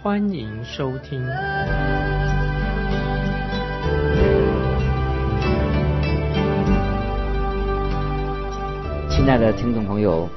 欢迎收听。亲爱的听众朋友，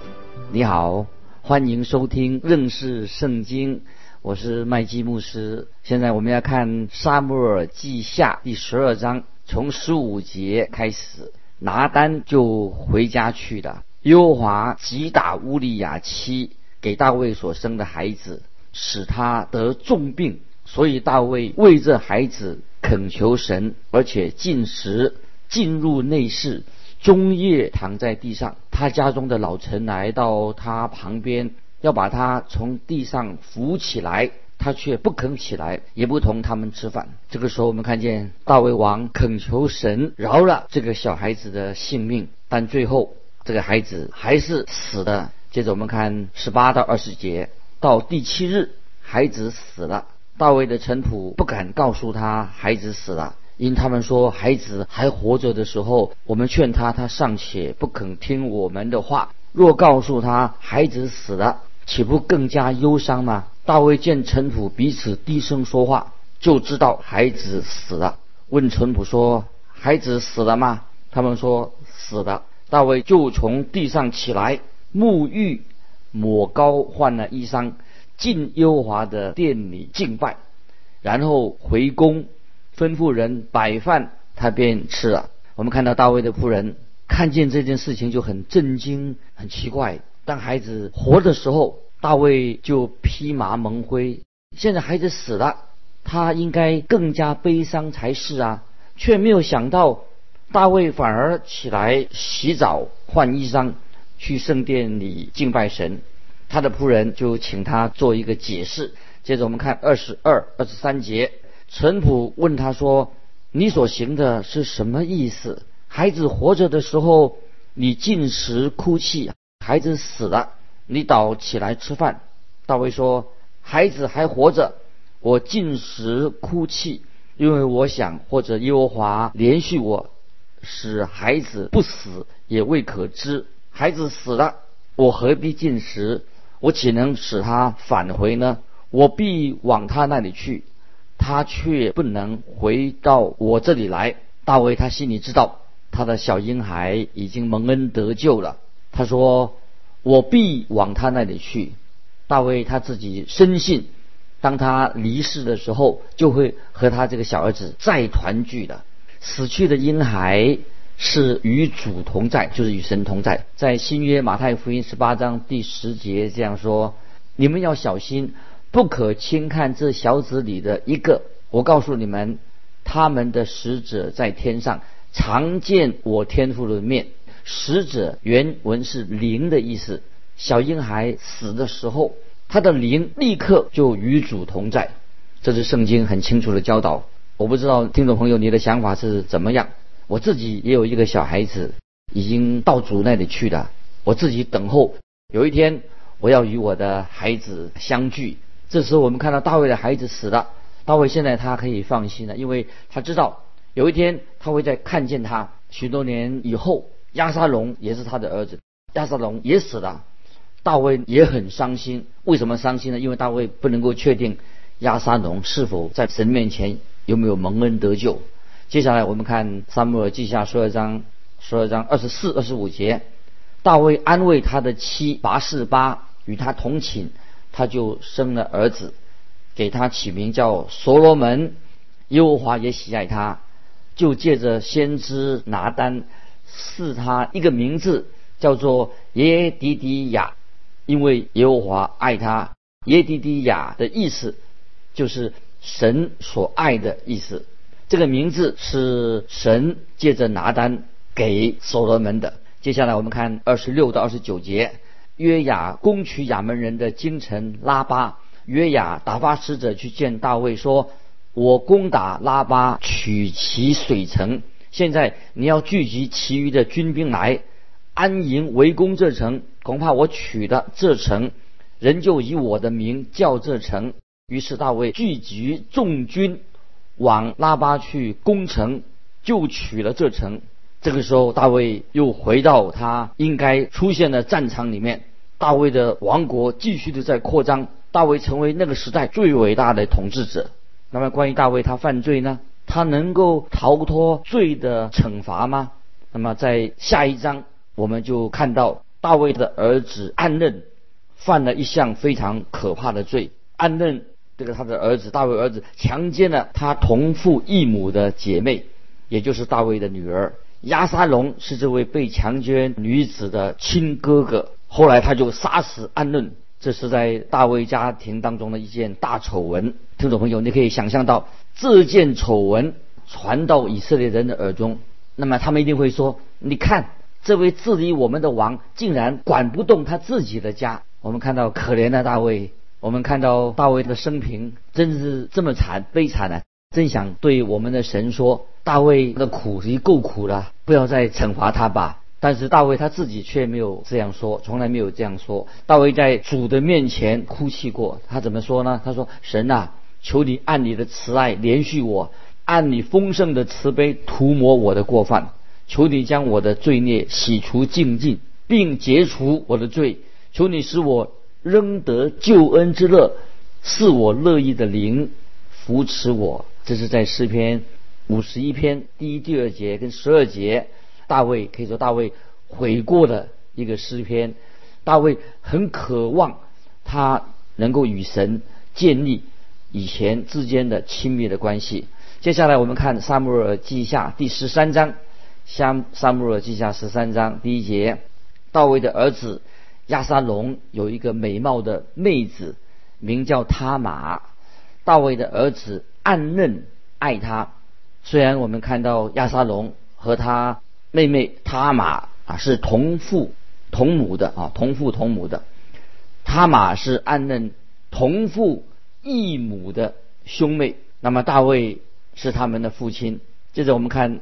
你好，欢迎收听认识圣经，我是麦基牧师。现在我们要看沙漠耳记下第十二章，从十五节开始，拿单就回家去了。优华击打乌利亚妻给大卫所生的孩子，使他得重病，所以大卫为这孩子恳求神，而且进食，进入内室。终夜躺在地上，他家中的老臣来到他旁边，要把他从地上扶起来，他却不肯起来，也不同他们吃饭。这个时候，我们看见大卫王恳求神饶了这个小孩子的性命，但最后这个孩子还是死了。接着我们看十八到二十节，到第七日，孩子死了，大卫的臣仆不敢告诉他孩子死了。因他们说孩子还活着的时候，我们劝他，他尚且不肯听我们的话。若告诉他孩子死了，岂不更加忧伤吗？大卫见臣仆彼此低声说话，就知道孩子死了。问臣仆说：“孩子死了吗？”他们说：“死了。”大卫就从地上起来，沐浴、抹膏、换了衣裳，进优华的店里敬拜，然后回宫。吩咐人摆饭，他便吃了。我们看到大卫的仆人看见这件事情就很震惊、很奇怪。当孩子活的时候，大卫就披麻蒙灰；现在孩子死了，他应该更加悲伤才是啊！却没有想到，大卫反而起来洗澡、换衣裳，去圣殿里敬拜神。他的仆人就请他做一个解释。接着我们看二十二、二十三节。陈普问他说：“你所行的是什么意思？孩子活着的时候，你进食哭泣；孩子死了，你倒起来吃饭。”大卫说：“孩子还活着，我进食哭泣，因为我想或者耶和华连续我，使孩子不死也未可知。孩子死了，我何必进食？我岂能使他返回呢？我必往他那里去。”他却不能回到我这里来。大卫他心里知道，他的小婴孩已经蒙恩得救了。他说：“我必往他那里去。”大卫他自己深信，当他离世的时候，就会和他这个小儿子再团聚的。死去的婴孩是与主同在，就是与神同在。在新约马太福音十八章第十节这样说：“你们要小心。”不可轻看这小子里的一个。我告诉你们，他们的使者在天上常见我天父的面。使者原文是灵的意思。小婴孩死的时候，他的灵立刻就与主同在。这是圣经很清楚的教导。我不知道听众朋友你的想法是怎么样。我自己也有一个小孩子，已经到主那里去了。我自己等候有一天我要与我的孩子相聚。这时候我们看到大卫的孩子死了，大卫现在他可以放心了，因为他知道有一天他会再看见他。许多年以后，亚沙龙也是他的儿子，亚沙龙也死了，大卫也很伤心。为什么伤心呢？因为大卫不能够确定亚沙龙是否在神面前有没有蒙恩得救。接下来我们看撒母耳记下十二章十二章二十四、二十五节，大卫安慰他的妻拔示巴，与他同寝。他就生了儿子，给他起名叫所罗门。耶和华也喜爱他，就借着先知拿单赐他一个名字，叫做耶迪迪亚，因为耶和华爱他。耶迪迪亚的意思就是神所爱的意思。这个名字是神借着拿单给所罗门的。接下来我们看二十六到二十九节。约雅攻取亚门人的京城拉巴，约雅打发使者去见大卫，说：“我攻打拉巴，取其水城。现在你要聚集其余的军兵来安营围攻这城，恐怕我取的这城，人就以我的名叫这城。于是大卫聚集众军往拉巴去攻城，就取了这城。这个时候，大卫又回到他应该出现的战场里面。大卫的王国继续的在扩张，大卫成为那个时代最伟大的统治者。那么，关于大卫他犯罪呢？他能够逃脱罪的惩罚吗？那么，在下一章我们就看到大卫的儿子暗嫩犯了一项非常可怕的罪。暗嫩这个他的儿子大卫儿子强奸了他同父异母的姐妹，也就是大卫的女儿亚沙龙是这位被强奸女子的亲哥哥。后来他就杀死安嫩，这是在大卫家庭当中的一件大丑闻。听众朋友，你可以想象到这件丑闻传到以色列人的耳中，那么他们一定会说：“你看，这位治理我们的王竟然管不动他自己的家。”我们看到可怜的大卫，我们看到大卫的生平真是这么惨悲惨啊！真想对我们的神说：“大卫的苦已经够苦了，不要再惩罚他吧。”但是大卫他自己却没有这样说，从来没有这样说。大卫在主的面前哭泣过，他怎么说呢？他说：“神啊，求你按你的慈爱连续我，按你丰盛的慈悲涂抹我的过犯，求你将我的罪孽洗除净尽，并解除我的罪。求你使我仍得救恩之乐，是我乐意的灵扶持我。”这是在诗篇五十一篇第一、第二节跟十二节。大卫可以说，大卫悔过的一个诗篇。大卫很渴望他能够与神建立以前之间的亲密的关系。接下来我们看《撒母耳记下》第十三章，《撒撒母耳记下》十三章第一节：大卫的儿子亚沙龙有一个美貌的妹子，名叫他玛。大卫的儿子暗嫩爱他。虽然我们看到亚沙龙和他。妹妹他玛啊是同父同母的啊同父同母的，他玛是暗嫩同父异母的兄妹。那么大卫是他们的父亲。接着我们看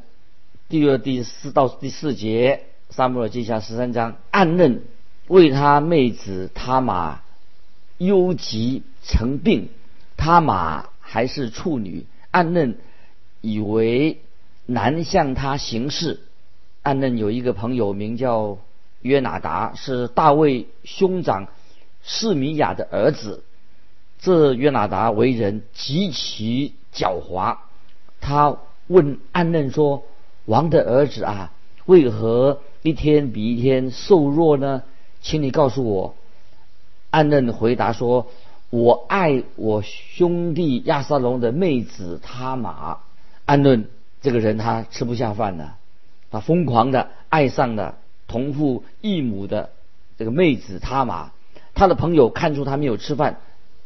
第二、第四到第四节，撒母耳记下十三章，暗嫩为他妹子他马忧急成病，他马还是处女，暗嫩以为难向他行事。暗嫩有一个朋友名叫约拿达，是大卫兄长示米亚的儿子。这约拿达为人极其狡猾。他问暗嫩说：“王的儿子啊，为何一天比一天瘦弱呢？请你告诉我。”暗嫩回答说：“我爱我兄弟亚撒龙的妹子他玛。”暗嫩这个人他吃不下饭了。他疯狂的爱上了同父异母的这个妹子他玛，他的朋友看出他没有吃饭，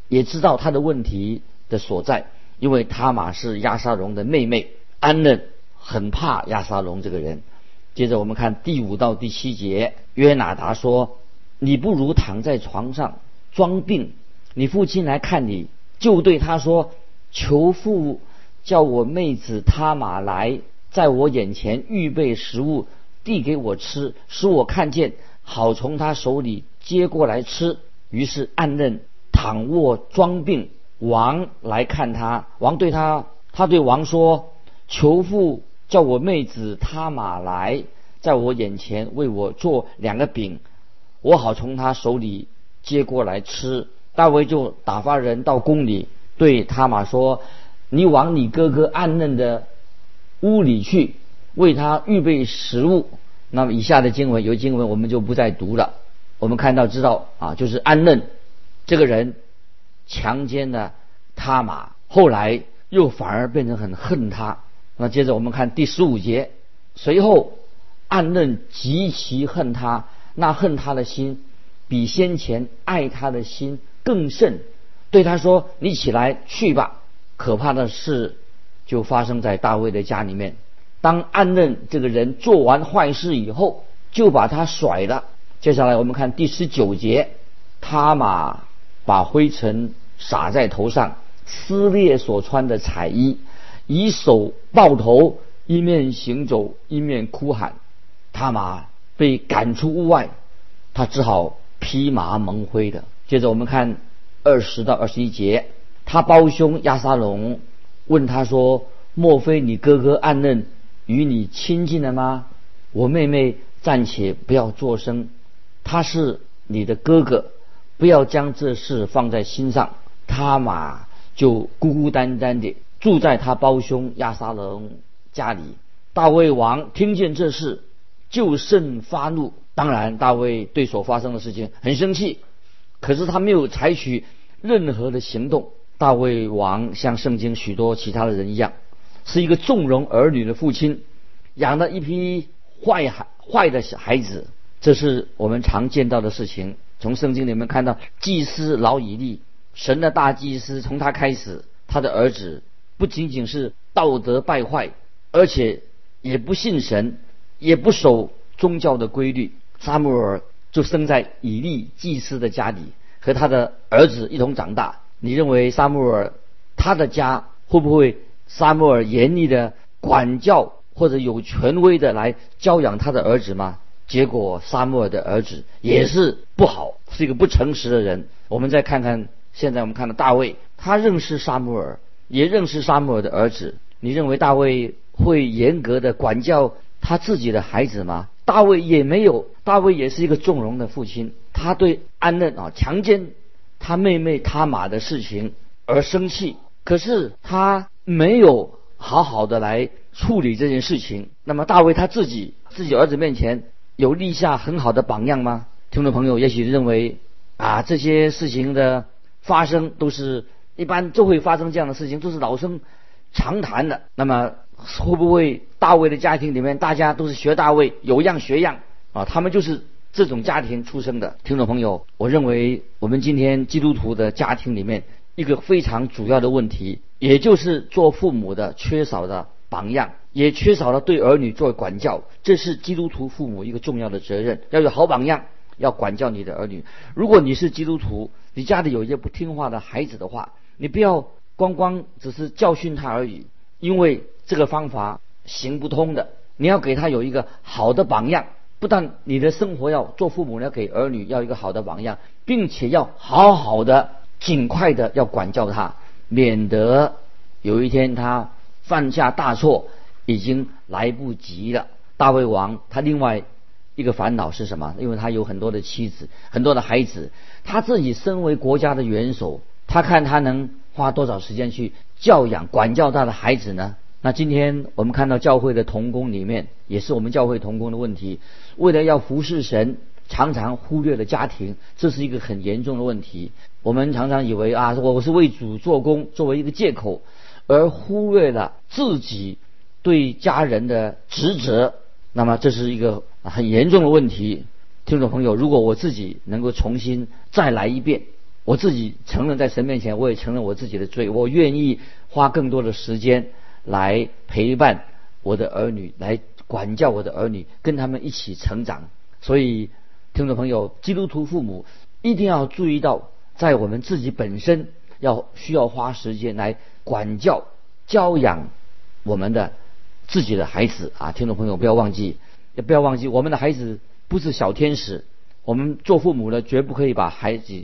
也知道他的问题的所在，因为他玛是亚沙龙的妹妹，安嫩很怕亚沙龙这个人。接着我们看第五到第七节，约拿达说：“你不如躺在床上装病，你父亲来看你，就对他说：求父叫我妹子他马来。”在我眼前预备食物，递给我吃，使我看见，好从他手里接过来吃。于是暗认躺卧装病，王来看他，王对他，他对王说：“求父叫我妹子他马来，在我眼前为我做两个饼，我好从他手里接过来吃。”大卫就打发人到宫里，对他玛说：“你往你哥哥暗嫩的。”屋里去为他预备食物。那么以下的经文有经文我们就不再读了。我们看到知道啊，就是安嫩这个人强奸了他玛，后来又反而变成很恨他。那接着我们看第十五节，随后安嫩极其恨他，那恨他的心比先前爱他的心更甚，对他说：“你起来去吧。”可怕的事。就发生在大卫的家里面。当暗嫩这个人做完坏事以后，就把他甩了。接下来我们看第十九节，他玛把灰尘撒在头上，撕裂所穿的彩衣，以手抱头，一面行走，一面哭喊。他玛被赶出屋外，他只好披麻蒙灰的。接着我们看二十到二十一节，他胞兄亚沙龙问他说：“莫非你哥哥暗嫩与你亲近了吗？我妹妹暂且不要作声，他是你的哥哥，不要将这事放在心上。”他嘛就孤孤单单的住在他胞兄亚沙龙家里。大卫王听见这事，就甚发怒。当然，大卫对所发生的事情很生气，可是他没有采取任何的行动。大卫王像圣经许多其他的人一样，是一个纵容儿女的父亲，养了一批坏孩坏的小孩子。这是我们常见到的事情。从圣经里面看到，祭司老以利。神的大祭司从他开始，他的儿子不仅仅是道德败坏，而且也不信神，也不守宗教的规律。撒母耳就生在以利祭司的家里，和他的儿子一同长大。你认为撒母耳他的家会不会撒母耳严厉的管教或者有权威的来教养他的儿子吗？结果撒母耳的儿子也是不好，是一个不诚实的人。我们再看看。现在我们看到大卫，他认识沙姆尔，也认识沙姆尔的儿子。你认为大卫会严格的管教他自己的孩子吗？大卫也没有，大卫也是一个纵容的父亲。他对安嫩啊强奸他妹妹他玛的事情而生气，可是他没有好好的来处理这件事情。那么大卫他自己自己儿子面前有立下很好的榜样吗？听众朋友也许认为啊这些事情的。发生都是一般就会发生这样的事情，都是老生常谈的。那么会不会大卫的家庭里面大家都是学大卫，有样学样啊？他们就是这种家庭出生的。听众朋友，我认为我们今天基督徒的家庭里面一个非常主要的问题，也就是做父母的缺少的榜样，也缺少了对儿女做管教。这是基督徒父母一个重要的责任，要有好榜样。要管教你的儿女。如果你是基督徒，你家里有一些不听话的孩子的话，你不要光光只是教训他而已，因为这个方法行不通的。你要给他有一个好的榜样，不但你的生活要做父母要给儿女要一个好的榜样，并且要好好的、尽快的要管教他，免得有一天他犯下大错，已经来不及了。大卫王他另外。一个烦恼是什么？因为他有很多的妻子，很多的孩子，他自己身为国家的元首，他看他能花多少时间去教养、管教他的孩子呢？那今天我们看到教会的童工里面，也是我们教会童工的问题。为了要服侍神，常常忽略了家庭，这是一个很严重的问题。我们常常以为啊，我是为主做工，作为一个借口，而忽略了自己对家人的职责。那么这是一个很严重的问题，听众朋友，如果我自己能够重新再来一遍，我自己承认在神面前，我也承认我自己的罪，我愿意花更多的时间来陪伴我的儿女，来管教我的儿女，跟他们一起成长。所以，听众朋友，基督徒父母一定要注意到，在我们自己本身要需要花时间来管教、教养我们的。自己的孩子啊，听众朋友不要忘记，也不要忘记，我们的孩子不是小天使，我们做父母的绝不可以把孩子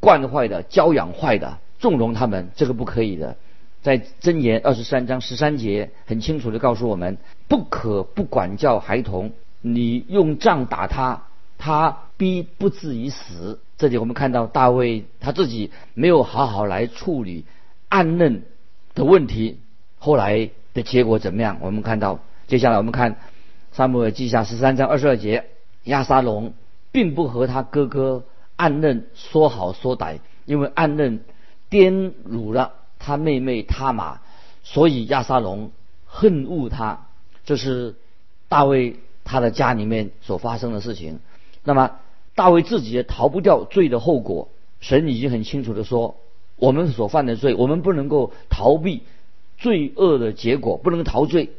惯坏的、教养坏的、纵容他们，这个不可以的。在箴言二十三章十三节很清楚的告诉我们，不可不管教孩童，你用杖打他，他必不至于死。这里我们看到大卫他自己没有好好来处理暗嫩的问题，后来。的结果怎么样？我们看到，接下来我们看《撒母耳记下》十三章二十二节，亚沙龙并不和他哥哥暗嫩说好说歹，因为暗嫩玷辱了他妹妹他玛，所以亚沙龙恨恶他。这是大卫他的家里面所发生的事情。那么大卫自己也逃不掉罪的后果。神已经很清楚的说，我们所犯的罪，我们不能够逃避。罪恶的结果不能逃罪，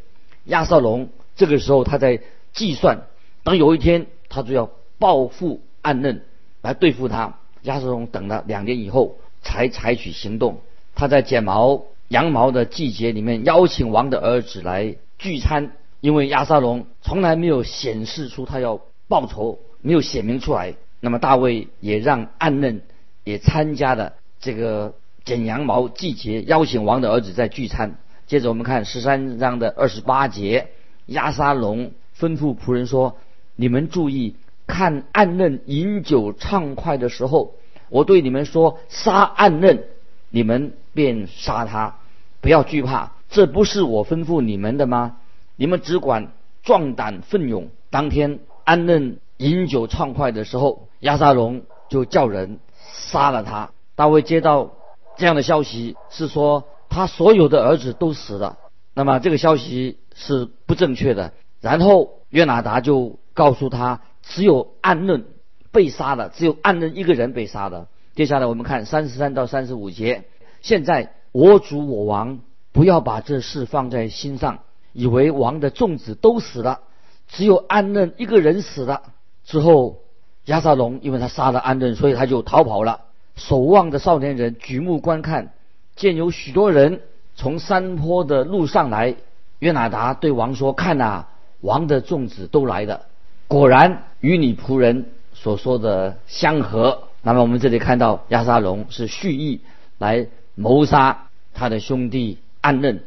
亚瑟龙这个时候他在计算，当有一天他就要报复暗嫩来对付他。亚瑟龙等了两年以后才采取行动，他在剪毛羊毛的季节里面邀请王的儿子来聚餐，因为亚瑟龙从来没有显示出他要报仇，没有显明出来。那么大卫也让暗嫩也参加了这个剪羊毛季节，邀请王的儿子在聚餐。接着我们看十三章的二十八节，亚沙龙吩咐仆人说：“你们注意看暗嫩饮酒畅快的时候，我对你们说，杀暗嫩。”你们便杀他，不要惧怕，这不是我吩咐你们的吗？你们只管壮胆奋勇。当天安嫩饮酒畅快的时候，亚沙龙就叫人杀了他。大卫接到这样的消息，是说他所有的儿子都死了。那么这个消息是不正确的。然后约拿达就告诉他，只有安嫩被杀了，只有安嫩一个人被杀了。接下来我们看三十三到三十五节。现在我主我王不要把这事放在心上，以为王的众子都死了，只有安嫩一个人死了。之后亚撒龙因为他杀了安嫩，所以他就逃跑了。守望的少年人举目观看，见有许多人从山坡的路上来。约拿达对王说：“看呐，王的众子都来了，果然与你仆人所说的相合。”那么我们这里看到亚沙龙是蓄意来谋杀他的兄弟暗嫩，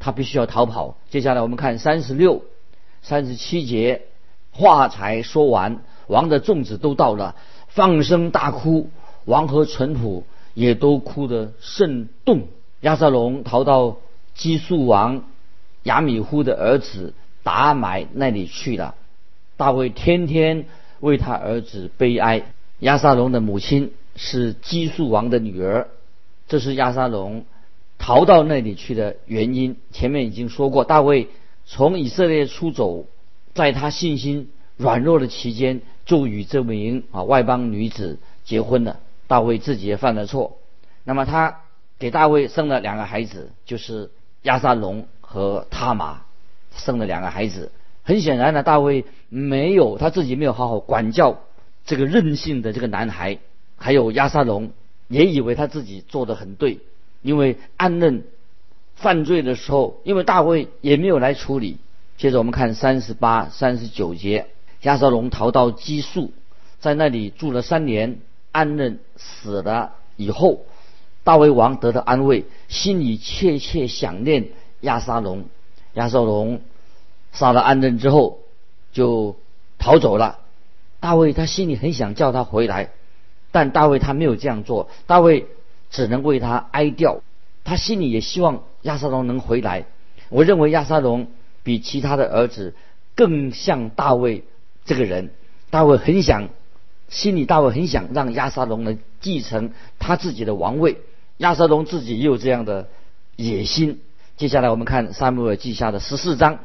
他必须要逃跑。接下来我们看三十六、三十七节，话才说完，王的众子都到了，放声大哭，王和淳朴也都哭得甚动。亚沙龙逃到基述王亚米呼的儿子达买那里去了。大卫天天为他儿子悲哀。亚沙龙的母亲是基述王的女儿，这是亚沙龙逃到那里去的原因。前面已经说过，大卫从以色列出走，在他信心软弱的期间，就与这名啊外邦女子结婚了。大卫自己也犯了错，那么他给大卫生了两个孩子，就是亚沙龙和他玛，生了两个孩子。很显然呢，大卫没有他自己没有好好管教。这个任性的这个男孩，还有亚沙龙，也以为他自己做的很对，因为暗嫩犯罪的时候，因为大卫也没有来处理。接着我们看三十八、三十九节，亚沙龙逃到基述，在那里住了三年。暗嫩死了以后，大卫王得到安慰，心里切切想念亚沙龙。亚沙龙杀了暗嫩之后，就逃走了。大卫他心里很想叫他回来，但大卫他没有这样做。大卫只能为他哀悼，他心里也希望亚沙龙能回来。我认为亚沙龙比其他的儿子更像大卫这个人。大卫很想，心里大卫很想让亚沙龙能继承他自己的王位。亚沙龙自己也有这样的野心。接下来我们看撒母耳记下的十四章，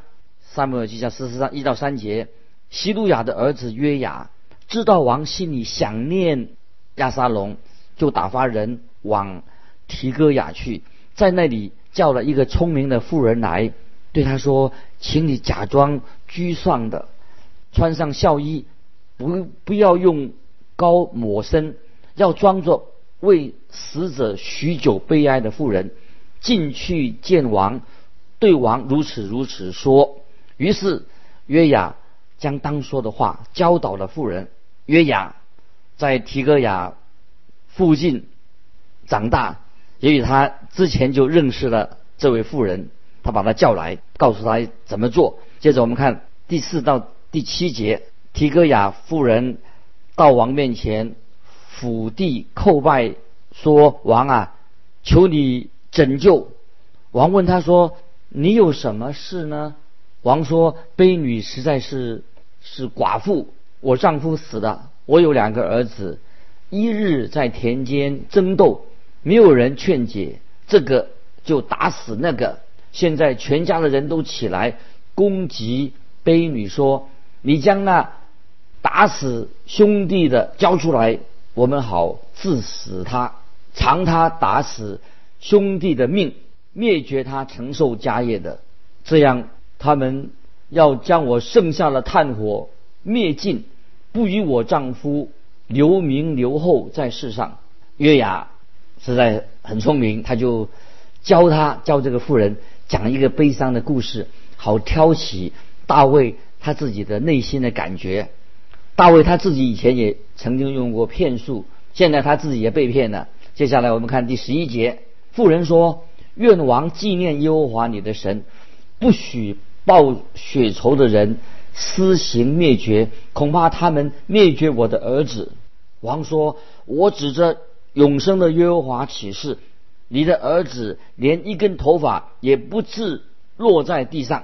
撒母耳记下十四章一到三节。希路亚的儿子约雅知道王心里想念亚沙龙，就打发人往提戈雅去，在那里叫了一个聪明的妇人来，对他说：“请你假装居丧的，穿上孝衣，不不要用膏抹身，要装作为死者许久悲哀的妇人，进去见王，对王如此如此说。”于是约雅。将当说的话教导了妇人约雅，在提戈雅附近长大，也许他之前就认识了这位妇人，他把他叫来，告诉他怎么做。接着我们看第四到第七节，提戈雅妇人到王面前俯地叩拜，说：“王啊，求你拯救。”王问他说：“你有什么事呢？”王说：“悲女实在是是寡妇，我丈夫死了，我有两个儿子，一日在田间争斗，没有人劝解，这个就打死那个。现在全家的人都起来攻击悲女，说：你将那打死兄弟的交出来，我们好治死他，偿他打死兄弟的命，灭绝他承受家业的，这样。”他们要将我剩下的炭火灭尽，不与我丈夫留名留后在世上。月牙实在很聪明，他就教他教这个妇人讲一个悲伤的故事，好挑起大卫他自己的内心的感觉。大卫他自己以前也曾经用过骗术，现在他自己也被骗了。接下来我们看第十一节，妇人说：“愿王纪念耶和华你的神，不许报血仇的人施行灭绝，恐怕他们灭绝我的儿子。”王说：“我指着永生的耶和华起誓，你的儿子连一根头发也不至落在地上。”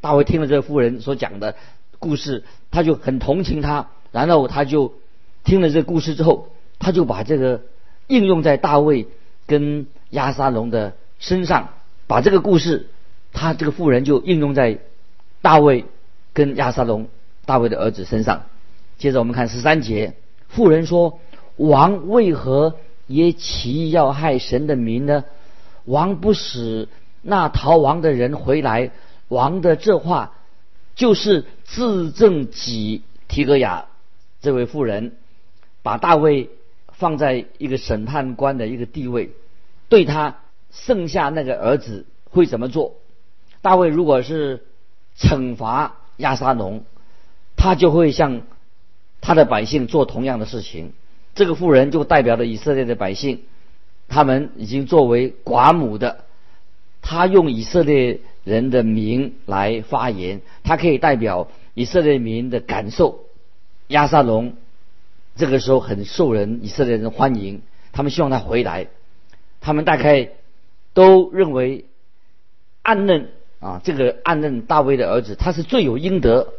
大卫听了这个妇人所讲的。故事，他就很同情他，然后他就听了这个故事之后，他就把这个应用在大卫跟亚沙龙的身上，把这个故事，他这个妇人就应用在大卫跟亚沙龙大卫的儿子身上。接着我们看十三节，妇人说：“王为何也起意要害神的民呢？王不使那逃亡的人回来，王的这话。”就是自证己提格雅这位妇人，把大卫放在一个审判官的一个地位，对他剩下那个儿子会怎么做？大卫如果是惩罚亚沙龙，他就会向他的百姓做同样的事情。这个妇人就代表了以色列的百姓，他们已经作为寡母的，他用以色列。人的名来发言，他可以代表以色列民的感受。亚撒龙这个时候很受人以色列人欢迎，他们希望他回来。他们大概都认为暗嫩啊，这个暗嫩大卫的儿子，他是罪有应得。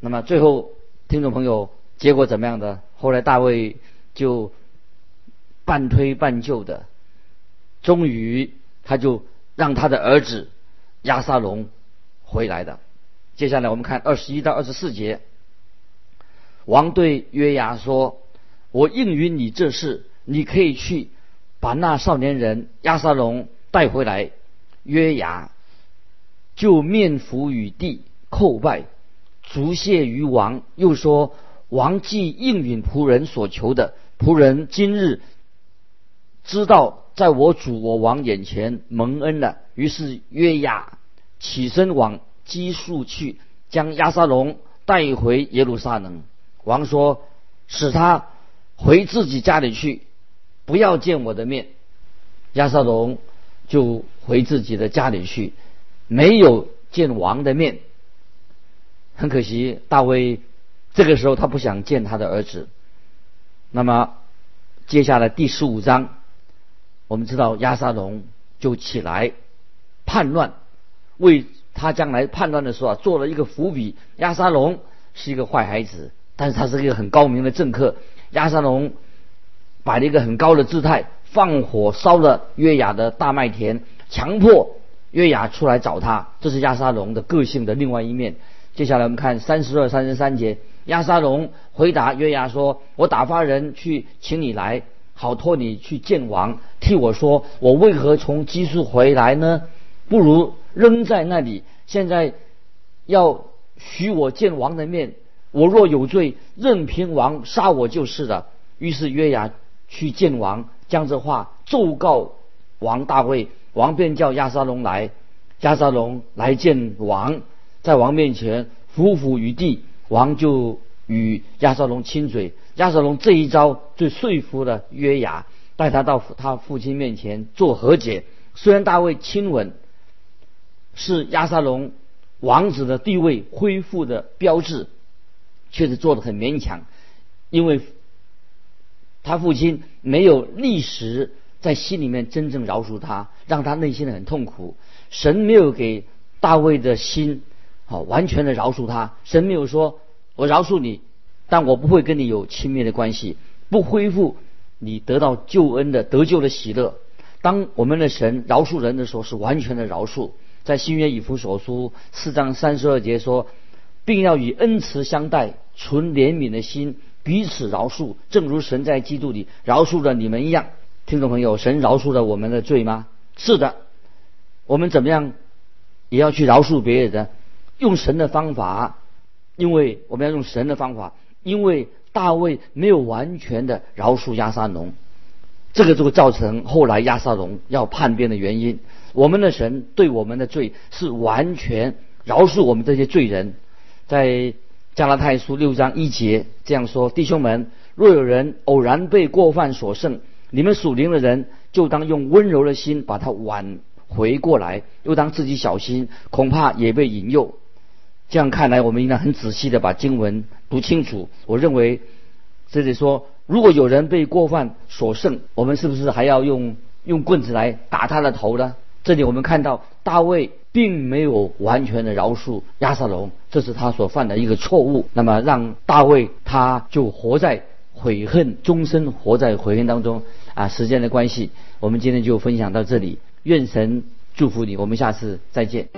那么最后，听众朋友，结果怎么样的？后来大卫就半推半就的，终于他就让他的儿子。亚沙龙回来的。接下来我们看二十一到二十四节。王对约牙说：“我应允你这事，你可以去把那少年人亚沙龙带回来。”约牙就面伏于地叩拜，足谢于王，又说：“王既应允仆人所求的，仆人今日知道。”在我主我王眼前蒙恩了，于是约雅起身往基述去，将亚沙龙带回耶路撒冷。王说：“使他回自己家里去，不要见我的面。”亚沙龙就回自己的家里去，没有见王的面。很可惜，大卫这个时候他不想见他的儿子。那么，接下来第十五章。我们知道亚沙龙就起来叛乱，为他将来叛乱的时候啊做了一个伏笔。亚沙龙是一个坏孩子，但是他是一个很高明的政客。亚沙龙摆了一个很高的姿态，放火烧了约雅的大麦田，强迫约雅出来找他。这是亚沙龙的个性的另外一面。接下来我们看三十二、三十三节，亚沙龙回答约雅说：“我打发人去请你来。”好托你去见王，替我说，我为何从基述回来呢？不如扔在那里。现在要许我见王的面，我若有罪，任凭王杀我就是了。于是约雅去见王，将这话奏告王大卫。王便叫亚沙龙来，亚沙龙来见王，在王面前伏伏于地，王就与亚沙龙亲嘴。亚瑟龙这一招就说服了约雅，带他到他父亲面前做和解。虽然大卫亲吻是亚沙龙王子的地位恢复的标志，却是做的很勉强，因为他父亲没有立时在心里面真正饶恕他，让他内心的很痛苦。神没有给大卫的心好完全的饶恕他，神没有说我饶恕你。但我不会跟你有亲密的关系，不恢复你得到救恩的得救的喜乐。当我们的神饶恕人的时候，是完全的饶恕。在新约以弗所书四章三十二节说，并要以恩慈相待，存怜悯的心，彼此饶恕，正如神在基督里饶恕了你们一样。听众朋友，神饶恕了我们的罪吗？是的。我们怎么样也要去饶恕别人的，用神的方法，因为我们要用神的方法。因为大卫没有完全的饶恕亚沙龙，这个就会造成后来亚撒龙要叛变的原因。我们的神对我们的罪是完全饶恕我们这些罪人，在加拉太书六章一节这样说：弟兄们，若有人偶然被过犯所胜，你们属灵的人就当用温柔的心把他挽回过来，又当自己小心，恐怕也被引诱。这样看来，我们应该很仔细的把经文读清楚。我认为这里说，如果有人被过犯所胜，我们是不是还要用用棍子来打他的头呢？这里我们看到大卫并没有完全的饶恕亚撒龙，这是他所犯的一个错误。那么让大卫他就活在悔恨，终身活在悔恨当中。啊，时间的关系，我们今天就分享到这里。愿神祝福你，我们下次再见。